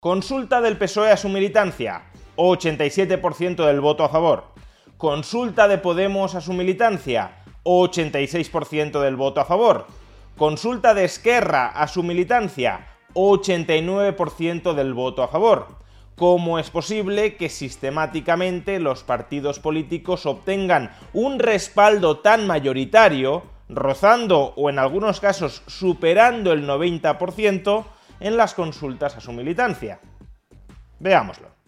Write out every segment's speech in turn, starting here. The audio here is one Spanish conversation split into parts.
Consulta del PSOE a su militancia. 87% del voto a favor. Consulta de Podemos a su militancia. 86% del voto a favor. Consulta de Esquerra a su militancia. 89% del voto a favor. ¿Cómo es posible que sistemáticamente los partidos políticos obtengan un respaldo tan mayoritario, rozando o en algunos casos superando el 90%, en las consultas a su militancia. Veámoslo.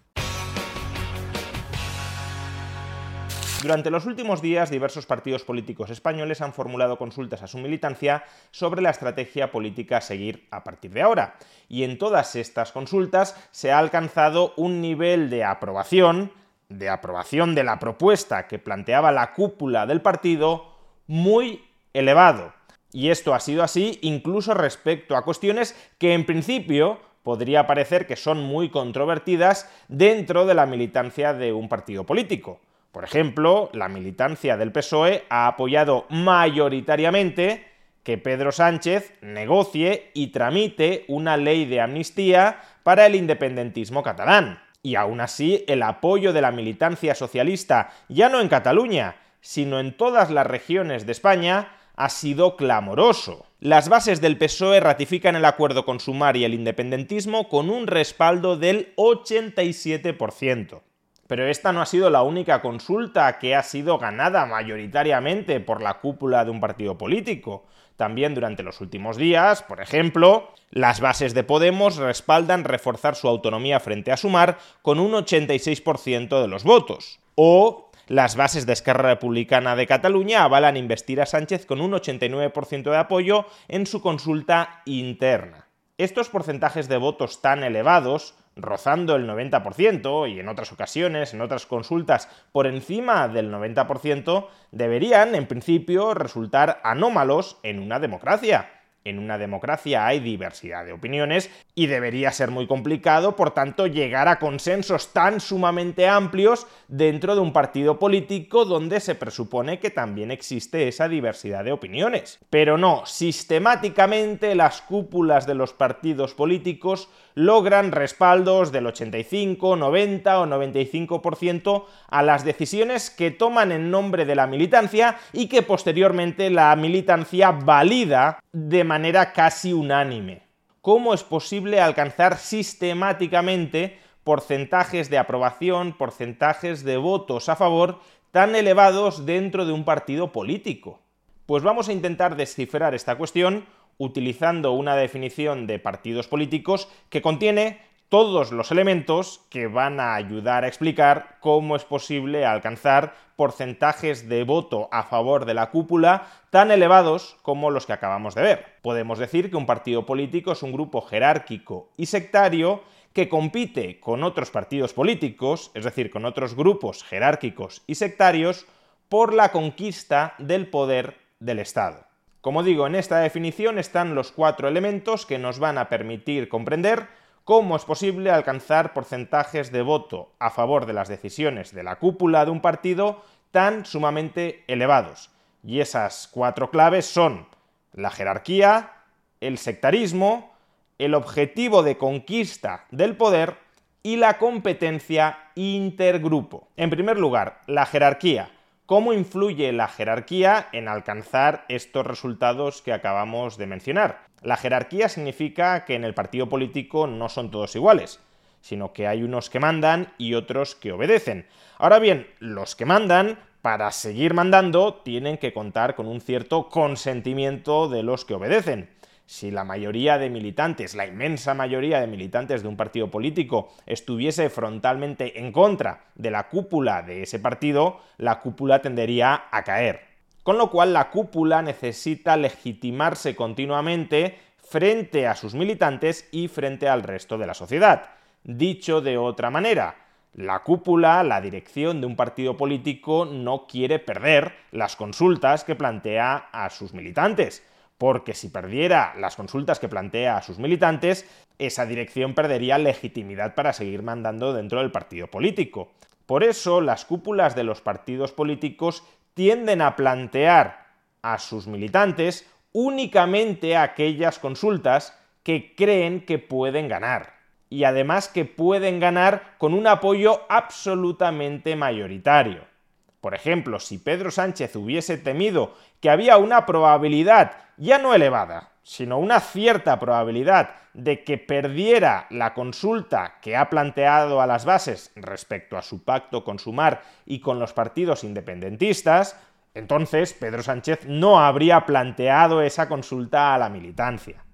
Durante los últimos días, diversos partidos políticos españoles han formulado consultas a su militancia sobre la estrategia política a seguir a partir de ahora. Y en todas estas consultas se ha alcanzado un nivel de aprobación, de aprobación de la propuesta que planteaba la cúpula del partido, muy elevado. Y esto ha sido así incluso respecto a cuestiones que en principio podría parecer que son muy controvertidas dentro de la militancia de un partido político. Por ejemplo, la militancia del PSOE ha apoyado mayoritariamente que Pedro Sánchez negocie y tramite una ley de amnistía para el independentismo catalán. Y aún así, el apoyo de la militancia socialista, ya no en Cataluña, sino en todas las regiones de España, ha sido clamoroso. Las bases del PSOE ratifican el acuerdo con Sumar y el independentismo con un respaldo del 87%. Pero esta no ha sido la única consulta que ha sido ganada mayoritariamente por la cúpula de un partido político. También durante los últimos días, por ejemplo, las bases de Podemos respaldan reforzar su autonomía frente a Sumar con un 86% de los votos. O las bases de Esquerra Republicana de Cataluña avalan investir a Sánchez con un 89% de apoyo en su consulta interna. Estos porcentajes de votos tan elevados, rozando el 90% y en otras ocasiones, en otras consultas, por encima del 90%, deberían, en principio, resultar anómalos en una democracia. En una democracia hay diversidad de opiniones y debería ser muy complicado, por tanto, llegar a consensos tan sumamente amplios dentro de un partido político donde se presupone que también existe esa diversidad de opiniones. Pero no, sistemáticamente las cúpulas de los partidos políticos logran respaldos del 85, 90 o 95% a las decisiones que toman en nombre de la militancia y que posteriormente la militancia valida de manera casi unánime. ¿Cómo es posible alcanzar sistemáticamente porcentajes de aprobación, porcentajes de votos a favor tan elevados dentro de un partido político? Pues vamos a intentar descifrar esta cuestión utilizando una definición de partidos políticos que contiene todos los elementos que van a ayudar a explicar cómo es posible alcanzar porcentajes de voto a favor de la cúpula tan elevados como los que acabamos de ver. Podemos decir que un partido político es un grupo jerárquico y sectario que compite con otros partidos políticos, es decir, con otros grupos jerárquicos y sectarios, por la conquista del poder del Estado. Como digo, en esta definición están los cuatro elementos que nos van a permitir comprender cómo es posible alcanzar porcentajes de voto a favor de las decisiones de la cúpula de un partido tan sumamente elevados. Y esas cuatro claves son la jerarquía, el sectarismo, el objetivo de conquista del poder y la competencia intergrupo. En primer lugar, la jerarquía. ¿Cómo influye la jerarquía en alcanzar estos resultados que acabamos de mencionar? La jerarquía significa que en el partido político no son todos iguales, sino que hay unos que mandan y otros que obedecen. Ahora bien, los que mandan, para seguir mandando, tienen que contar con un cierto consentimiento de los que obedecen si la mayoría de militantes, la inmensa mayoría de militantes de un partido político estuviese frontalmente en contra de la cúpula de ese partido, la cúpula tendería a caer. Con lo cual la cúpula necesita legitimarse continuamente frente a sus militantes y frente al resto de la sociedad. Dicho de otra manera, la cúpula, la dirección de un partido político no quiere perder las consultas que plantea a sus militantes, porque si perdiera las consultas que plantea a sus militantes, esa dirección perdería legitimidad para seguir mandando dentro del partido político. Por eso las cúpulas de los partidos políticos tienden a plantear a sus militantes únicamente aquellas consultas que creen que pueden ganar. Y además que pueden ganar con un apoyo absolutamente mayoritario. Por ejemplo, si Pedro Sánchez hubiese temido que había una probabilidad, ya no elevada, sino una cierta probabilidad de que perdiera la consulta que ha planteado a las bases respecto a su pacto con Sumar y con los partidos independentistas, entonces Pedro Sánchez no habría planteado esa consulta a la militancia.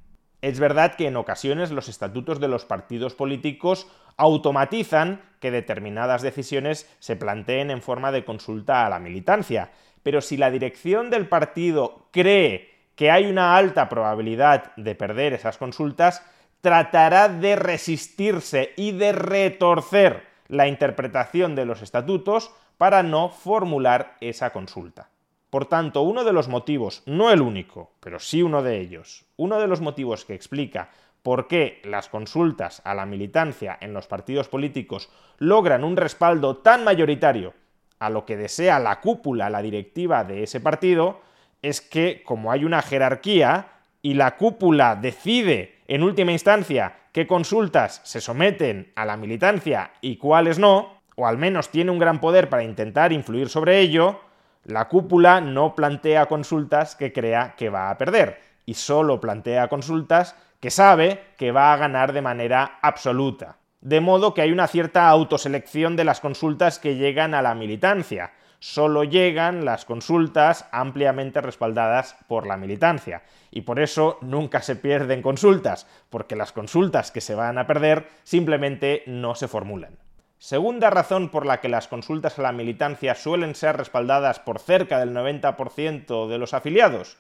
Es verdad que en ocasiones los estatutos de los partidos políticos automatizan que determinadas decisiones se planteen en forma de consulta a la militancia, pero si la dirección del partido cree que hay una alta probabilidad de perder esas consultas, tratará de resistirse y de retorcer la interpretación de los estatutos para no formular esa consulta. Por tanto, uno de los motivos, no el único, pero sí uno de ellos, uno de los motivos que explica por qué las consultas a la militancia en los partidos políticos logran un respaldo tan mayoritario a lo que desea la cúpula, la directiva de ese partido, es que como hay una jerarquía y la cúpula decide en última instancia qué consultas se someten a la militancia y cuáles no, o al menos tiene un gran poder para intentar influir sobre ello, la cúpula no plantea consultas que crea que va a perder y solo plantea consultas que sabe que va a ganar de manera absoluta. De modo que hay una cierta autoselección de las consultas que llegan a la militancia. Solo llegan las consultas ampliamente respaldadas por la militancia. Y por eso nunca se pierden consultas, porque las consultas que se van a perder simplemente no se formulan. Segunda razón por la que las consultas a la militancia suelen ser respaldadas por cerca del 90% de los afiliados,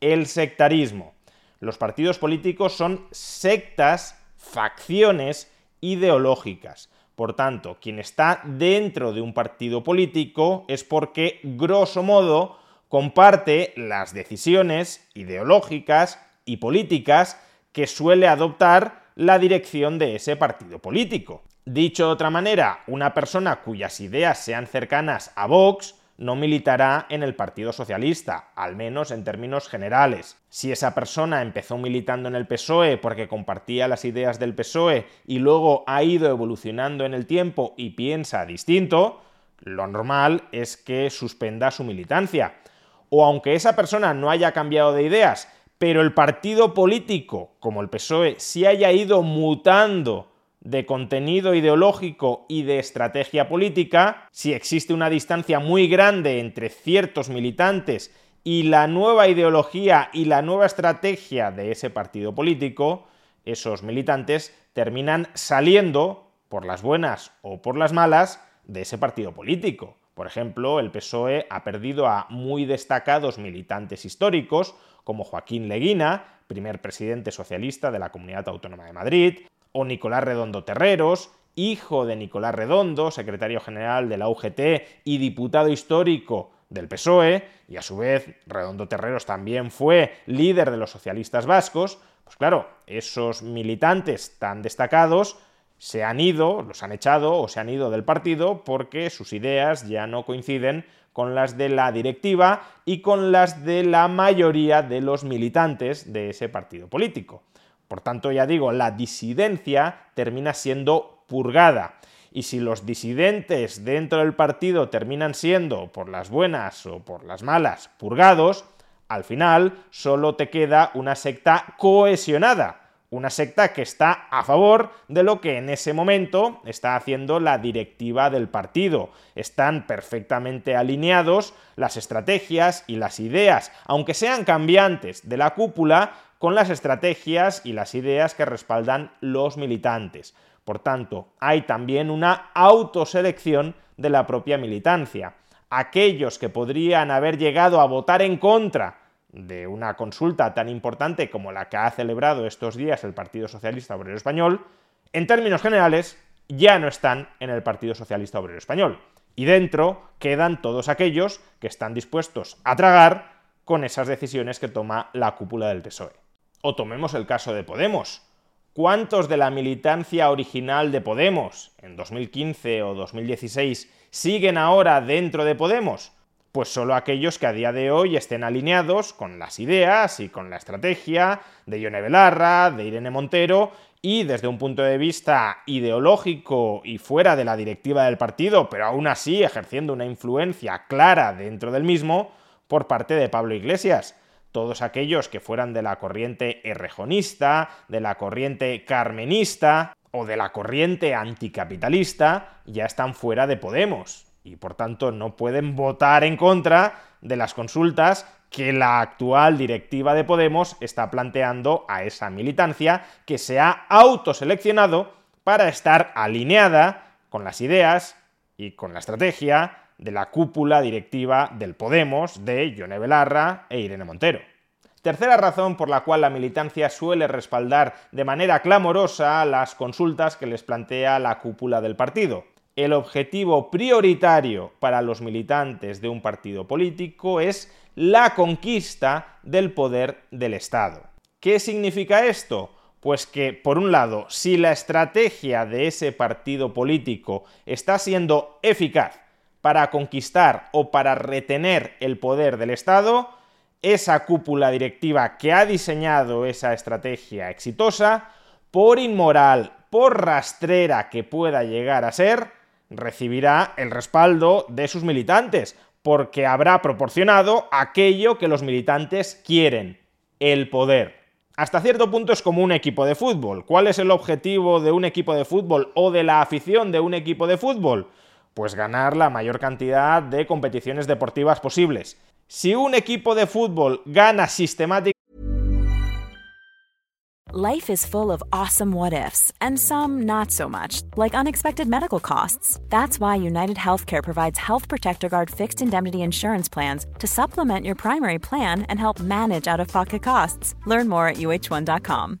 el sectarismo. Los partidos políticos son sectas, facciones ideológicas. Por tanto, quien está dentro de un partido político es porque, grosso modo, comparte las decisiones ideológicas y políticas que suele adoptar la dirección de ese partido político. Dicho de otra manera, una persona cuyas ideas sean cercanas a Vox no militará en el Partido Socialista, al menos en términos generales. Si esa persona empezó militando en el PSOE porque compartía las ideas del PSOE y luego ha ido evolucionando en el tiempo y piensa distinto, lo normal es que suspenda su militancia. O aunque esa persona no haya cambiado de ideas, pero el partido político, como el PSOE, sí haya ido mutando de contenido ideológico y de estrategia política, si existe una distancia muy grande entre ciertos militantes y la nueva ideología y la nueva estrategia de ese partido político, esos militantes terminan saliendo, por las buenas o por las malas, de ese partido político. Por ejemplo, el PSOE ha perdido a muy destacados militantes históricos, como Joaquín Leguina, primer presidente socialista de la Comunidad Autónoma de Madrid, o Nicolás Redondo Terreros, hijo de Nicolás Redondo, secretario general de la UGT y diputado histórico del PSOE, y a su vez Redondo Terreros también fue líder de los socialistas vascos, pues claro, esos militantes tan destacados se han ido, los han echado o se han ido del partido porque sus ideas ya no coinciden con las de la directiva y con las de la mayoría de los militantes de ese partido político. Por tanto, ya digo, la disidencia termina siendo purgada. Y si los disidentes dentro del partido terminan siendo, por las buenas o por las malas, purgados, al final solo te queda una secta cohesionada, una secta que está a favor de lo que en ese momento está haciendo la directiva del partido. Están perfectamente alineados las estrategias y las ideas, aunque sean cambiantes, de la cúpula con las estrategias y las ideas que respaldan los militantes. Por tanto, hay también una autoselección de la propia militancia. Aquellos que podrían haber llegado a votar en contra de una consulta tan importante como la que ha celebrado estos días el Partido Socialista Obrero Español, en términos generales, ya no están en el Partido Socialista Obrero Español. Y dentro quedan todos aquellos que están dispuestos a tragar con esas decisiones que toma la cúpula del PSOE. O tomemos el caso de Podemos. ¿Cuántos de la militancia original de Podemos en 2015 o 2016 siguen ahora dentro de Podemos? Pues solo aquellos que a día de hoy estén alineados con las ideas y con la estrategia de Ione Belarra, de Irene Montero y desde un punto de vista ideológico y fuera de la directiva del partido, pero aún así ejerciendo una influencia clara dentro del mismo por parte de Pablo Iglesias. Todos aquellos que fueran de la corriente errejonista, de la corriente carmenista o de la corriente anticapitalista ya están fuera de Podemos y por tanto no pueden votar en contra de las consultas que la actual directiva de Podemos está planteando a esa militancia que se ha autoseleccionado para estar alineada con las ideas y con la estrategia de la cúpula directiva del Podemos de Yone Belarra e Irene Montero. Tercera razón por la cual la militancia suele respaldar de manera clamorosa las consultas que les plantea la cúpula del partido el objetivo prioritario para los militantes de un partido político es la conquista del poder del Estado. ¿Qué significa esto? Pues que, por un lado, si la estrategia de ese partido político está siendo eficaz para conquistar o para retener el poder del Estado, esa cúpula directiva que ha diseñado esa estrategia exitosa, por inmoral, por rastrera que pueda llegar a ser, recibirá el respaldo de sus militantes, porque habrá proporcionado aquello que los militantes quieren, el poder. Hasta cierto punto es como un equipo de fútbol. ¿Cuál es el objetivo de un equipo de fútbol o de la afición de un equipo de fútbol? Pues ganar la mayor cantidad de competiciones deportivas posibles. Si un equipo de fútbol gana sistemáticamente Life is full of awesome what ifs, and some not so much, like unexpected medical costs. That's why United Healthcare provides Health Protector Guard fixed indemnity insurance plans to supplement your primary plan and help manage out of pocket costs. Learn more at uh1.com.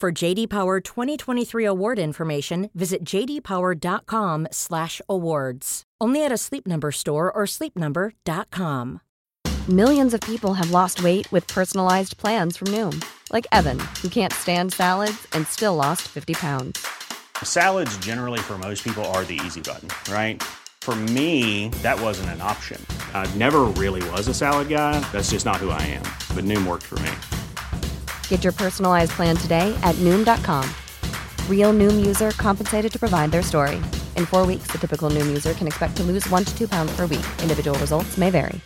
For JD Power 2023 award information, visit jdpower.com/awards. Only at a Sleep Number store or sleepnumber.com. Millions of people have lost weight with personalized plans from Noom, like Evan, who can't stand salads and still lost 50 pounds. Salads, generally, for most people, are the easy button, right? For me, that wasn't an option. I never really was a salad guy. That's just not who I am. But Noom worked for me. Get your personalized plan today at Noom.com. Real Noom user compensated to provide their story. In four weeks, the typical Noom user can expect to lose one to two pounds per week. Individual results may vary.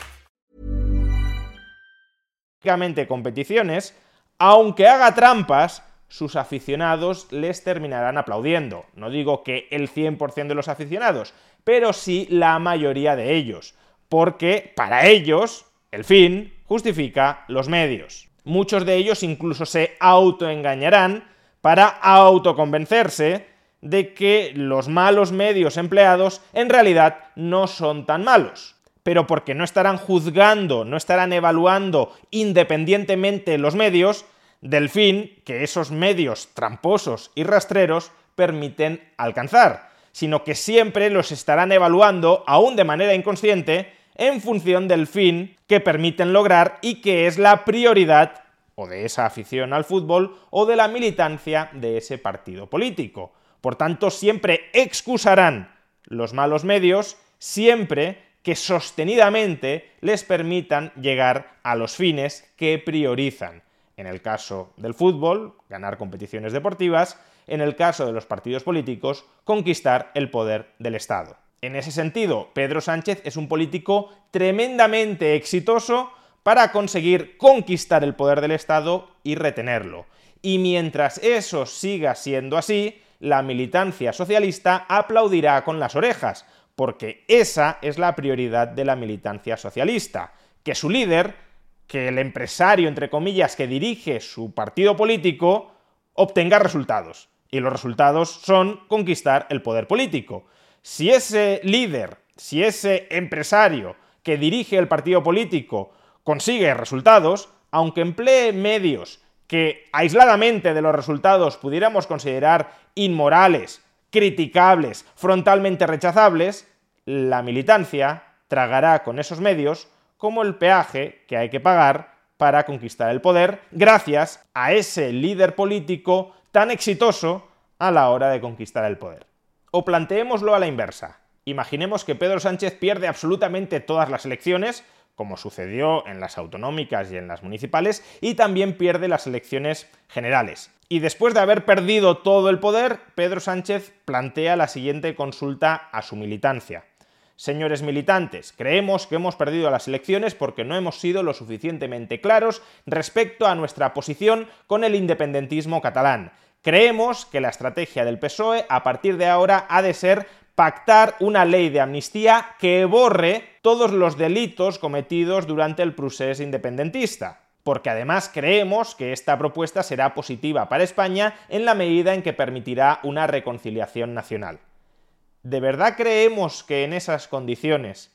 competiciones, aunque haga trampas, sus aficionados les terminarán aplaudiendo. No digo que el 100% de los aficionados, pero sí la mayoría de ellos, porque para ellos el fin justifica los medios. Muchos de ellos incluso se autoengañarán para autoconvencerse de que los malos medios empleados en realidad no son tan malos. Pero porque no estarán juzgando, no estarán evaluando independientemente los medios del fin que esos medios tramposos y rastreros permiten alcanzar, sino que siempre los estarán evaluando, aún de manera inconsciente, en función del fin que permiten lograr y que es la prioridad o de esa afición al fútbol o de la militancia de ese partido político. Por tanto, siempre excusarán los malos medios, siempre que sostenidamente les permitan llegar a los fines que priorizan. En el caso del fútbol, ganar competiciones deportivas, en el caso de los partidos políticos, conquistar el poder del Estado. En ese sentido, Pedro Sánchez es un político tremendamente exitoso para conseguir conquistar el poder del Estado y retenerlo. Y mientras eso siga siendo así, la militancia socialista aplaudirá con las orejas, porque esa es la prioridad de la militancia socialista, que su líder, que el empresario, entre comillas, que dirige su partido político, obtenga resultados. Y los resultados son conquistar el poder político. Si ese líder, si ese empresario que dirige el partido político consigue resultados, aunque emplee medios que aisladamente de los resultados pudiéramos considerar inmorales, criticables, frontalmente rechazables, la militancia tragará con esos medios como el peaje que hay que pagar para conquistar el poder gracias a ese líder político tan exitoso a la hora de conquistar el poder. O planteémoslo a la inversa. Imaginemos que Pedro Sánchez pierde absolutamente todas las elecciones, como sucedió en las autonómicas y en las municipales, y también pierde las elecciones generales. Y después de haber perdido todo el poder, Pedro Sánchez plantea la siguiente consulta a su militancia. Señores militantes, creemos que hemos perdido las elecciones porque no hemos sido lo suficientemente claros respecto a nuestra posición con el independentismo catalán. Creemos que la estrategia del PSOE a partir de ahora ha de ser pactar una ley de amnistía que borre todos los delitos cometidos durante el procés independentista porque además creemos que esta propuesta será positiva para España en la medida en que permitirá una reconciliación nacional. ¿De verdad creemos que en esas condiciones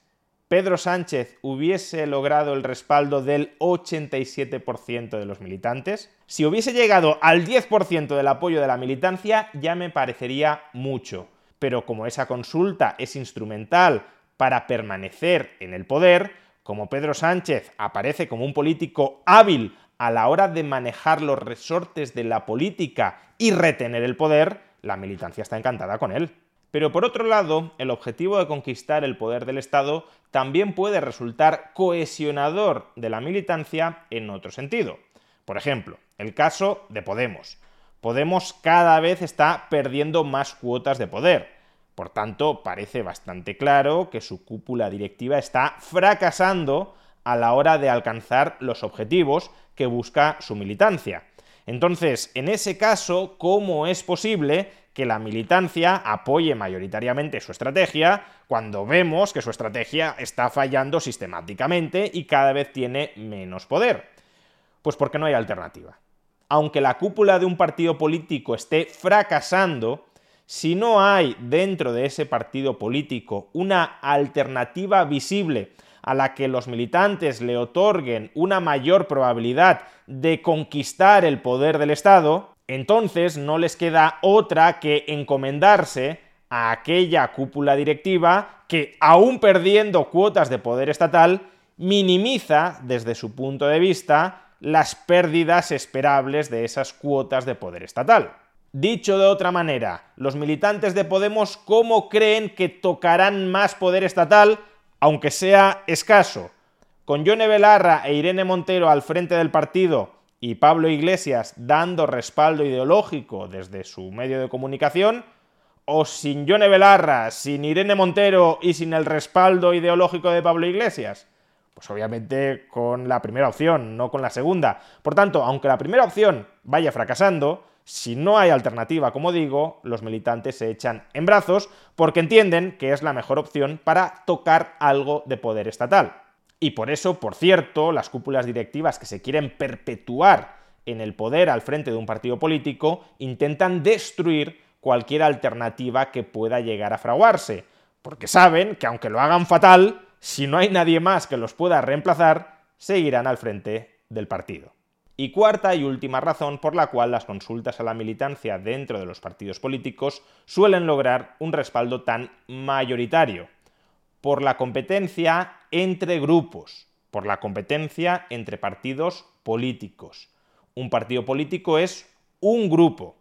Pedro Sánchez hubiese logrado el respaldo del 87% de los militantes? Si hubiese llegado al 10% del apoyo de la militancia ya me parecería mucho, pero como esa consulta es instrumental para permanecer en el poder, como Pedro Sánchez aparece como un político hábil a la hora de manejar los resortes de la política y retener el poder, la militancia está encantada con él. Pero por otro lado, el objetivo de conquistar el poder del Estado también puede resultar cohesionador de la militancia en otro sentido. Por ejemplo, el caso de Podemos. Podemos cada vez está perdiendo más cuotas de poder. Por tanto, parece bastante claro que su cúpula directiva está fracasando a la hora de alcanzar los objetivos que busca su militancia. Entonces, en ese caso, ¿cómo es posible que la militancia apoye mayoritariamente su estrategia cuando vemos que su estrategia está fallando sistemáticamente y cada vez tiene menos poder. Pues porque no hay alternativa. Aunque la cúpula de un partido político esté fracasando, si no hay dentro de ese partido político una alternativa visible a la que los militantes le otorguen una mayor probabilidad de conquistar el poder del Estado, entonces no les queda otra que encomendarse a aquella cúpula directiva que, aún perdiendo cuotas de poder estatal, minimiza, desde su punto de vista, las pérdidas esperables de esas cuotas de poder estatal. Dicho de otra manera, los militantes de Podemos, ¿cómo creen que tocarán más poder estatal, aunque sea escaso? Con Yone Belarra e Irene Montero al frente del partido y Pablo Iglesias dando respaldo ideológico desde su medio de comunicación, o sin Yone Belarra, sin Irene Montero y sin el respaldo ideológico de Pablo Iglesias? Pues obviamente con la primera opción, no con la segunda. Por tanto, aunque la primera opción vaya fracasando, si no hay alternativa, como digo, los militantes se echan en brazos porque entienden que es la mejor opción para tocar algo de poder estatal. Y por eso, por cierto, las cúpulas directivas que se quieren perpetuar en el poder al frente de un partido político intentan destruir cualquier alternativa que pueda llegar a fraguarse, porque saben que aunque lo hagan fatal, si no hay nadie más que los pueda reemplazar, seguirán al frente del partido. Y cuarta y última razón por la cual las consultas a la militancia dentro de los partidos políticos suelen lograr un respaldo tan mayoritario por la competencia entre grupos, por la competencia entre partidos políticos. Un partido político es un grupo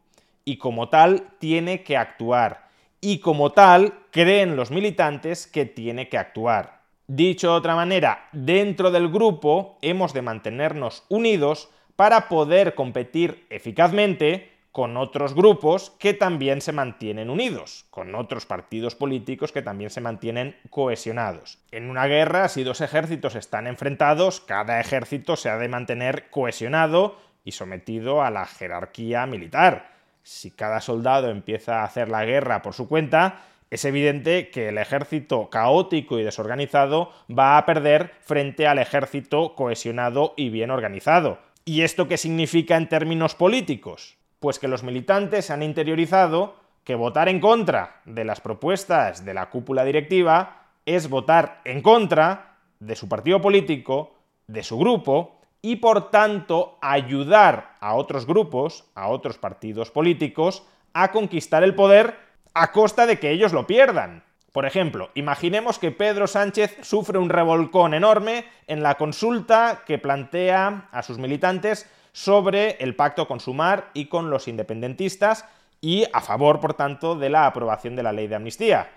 y como tal tiene que actuar y como tal creen los militantes que tiene que actuar. Dicho de otra manera, dentro del grupo hemos de mantenernos unidos para poder competir eficazmente con otros grupos que también se mantienen unidos, con otros partidos políticos que también se mantienen cohesionados. En una guerra, si dos ejércitos están enfrentados, cada ejército se ha de mantener cohesionado y sometido a la jerarquía militar. Si cada soldado empieza a hacer la guerra por su cuenta, es evidente que el ejército caótico y desorganizado va a perder frente al ejército cohesionado y bien organizado. ¿Y esto qué significa en términos políticos? Pues que los militantes han interiorizado que votar en contra de las propuestas de la cúpula directiva es votar en contra de su partido político, de su grupo, y por tanto ayudar a otros grupos, a otros partidos políticos, a conquistar el poder a costa de que ellos lo pierdan. Por ejemplo, imaginemos que Pedro Sánchez sufre un revolcón enorme en la consulta que plantea a sus militantes sobre el pacto con Sumar y con los independentistas y a favor, por tanto, de la aprobación de la ley de amnistía.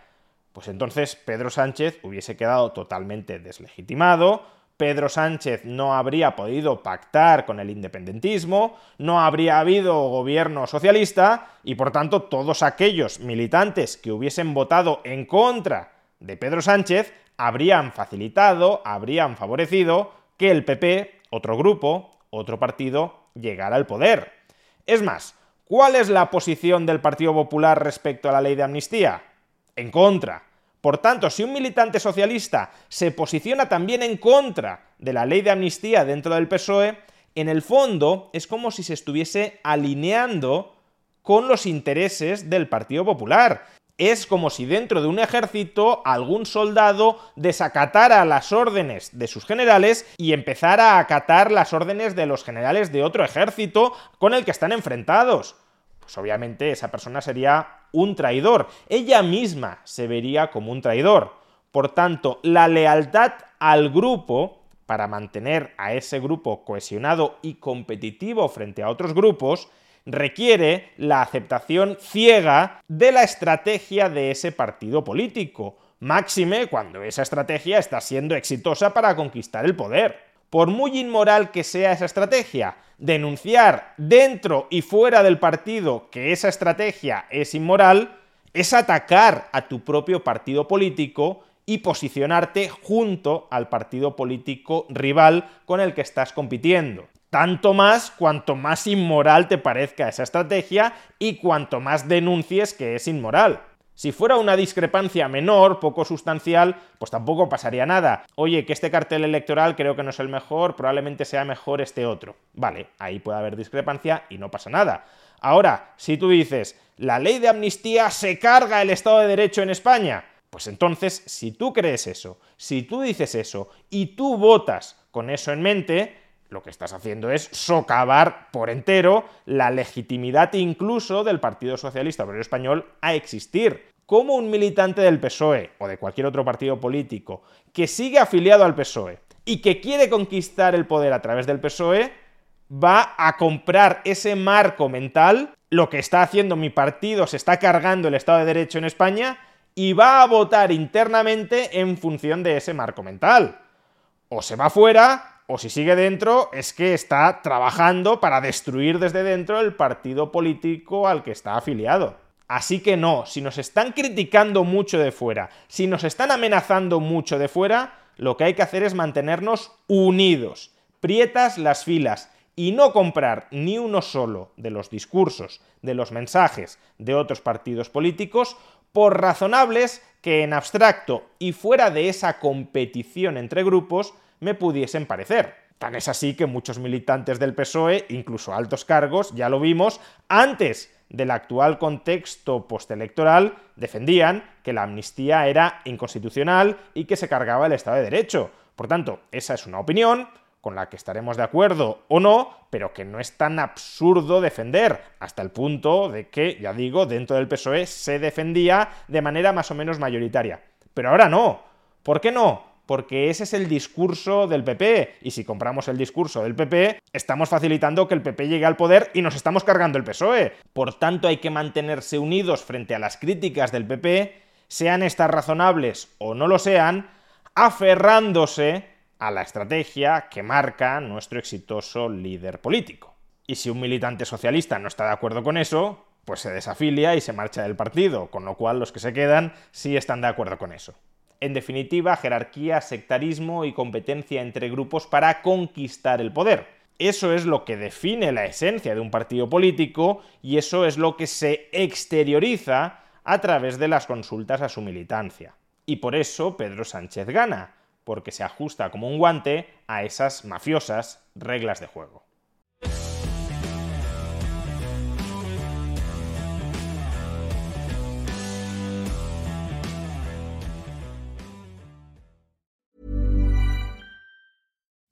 Pues entonces Pedro Sánchez hubiese quedado totalmente deslegitimado, Pedro Sánchez no habría podido pactar con el independentismo, no habría habido gobierno socialista y por tanto todos aquellos militantes que hubiesen votado en contra de Pedro Sánchez habrían facilitado, habrían favorecido que el PP, otro grupo, otro partido, llegara al poder. Es más, ¿cuál es la posición del Partido Popular respecto a la ley de amnistía? En contra. Por tanto, si un militante socialista se posiciona también en contra de la ley de amnistía dentro del PSOE, en el fondo es como si se estuviese alineando con los intereses del Partido Popular. Es como si dentro de un ejército algún soldado desacatara las órdenes de sus generales y empezara a acatar las órdenes de los generales de otro ejército con el que están enfrentados. Pues obviamente esa persona sería un traidor. Ella misma se vería como un traidor. Por tanto, la lealtad al grupo, para mantener a ese grupo cohesionado y competitivo frente a otros grupos, requiere la aceptación ciega de la estrategia de ese partido político, máxime cuando esa estrategia está siendo exitosa para conquistar el poder. Por muy inmoral que sea esa estrategia, denunciar dentro y fuera del partido que esa estrategia es inmoral, es atacar a tu propio partido político y posicionarte junto al partido político rival con el que estás compitiendo. Tanto más cuanto más inmoral te parezca esa estrategia y cuanto más denuncies que es inmoral. Si fuera una discrepancia menor, poco sustancial, pues tampoco pasaría nada. Oye, que este cartel electoral creo que no es el mejor, probablemente sea mejor este otro. Vale, ahí puede haber discrepancia y no pasa nada. Ahora, si tú dices, la ley de amnistía se carga el Estado de Derecho en España, pues entonces, si tú crees eso, si tú dices eso y tú votas con eso en mente, lo que estás haciendo es socavar por entero la legitimidad incluso del Partido Socialista Obrero Español a existir. Como un militante del PSOE o de cualquier otro partido político que sigue afiliado al PSOE y que quiere conquistar el poder a través del PSOE, va a comprar ese marco mental, lo que está haciendo mi partido, se está cargando el Estado de Derecho en España, y va a votar internamente en función de ese marco mental. O se va fuera o si sigue dentro, es que está trabajando para destruir desde dentro el partido político al que está afiliado. Así que no, si nos están criticando mucho de fuera, si nos están amenazando mucho de fuera, lo que hay que hacer es mantenernos unidos, prietas las filas y no comprar ni uno solo de los discursos, de los mensajes de otros partidos políticos, por razonables que en abstracto y fuera de esa competición entre grupos me pudiesen parecer. Tan es así que muchos militantes del PSOE, incluso altos cargos, ya lo vimos, antes del actual contexto postelectoral, defendían que la amnistía era inconstitucional y que se cargaba el Estado de Derecho. Por tanto, esa es una opinión con la que estaremos de acuerdo o no, pero que no es tan absurdo defender, hasta el punto de que, ya digo, dentro del PSOE se defendía de manera más o menos mayoritaria. Pero ahora no. ¿Por qué no? Porque ese es el discurso del PP, y si compramos el discurso del PP, estamos facilitando que el PP llegue al poder y nos estamos cargando el PSOE. Por tanto, hay que mantenerse unidos frente a las críticas del PP, sean estas razonables o no lo sean, aferrándose a la estrategia que marca nuestro exitoso líder político. Y si un militante socialista no está de acuerdo con eso, pues se desafilia y se marcha del partido, con lo cual los que se quedan sí están de acuerdo con eso. En definitiva, jerarquía, sectarismo y competencia entre grupos para conquistar el poder. Eso es lo que define la esencia de un partido político y eso es lo que se exterioriza a través de las consultas a su militancia. Y por eso Pedro Sánchez gana, porque se ajusta como un guante a esas mafiosas reglas de juego.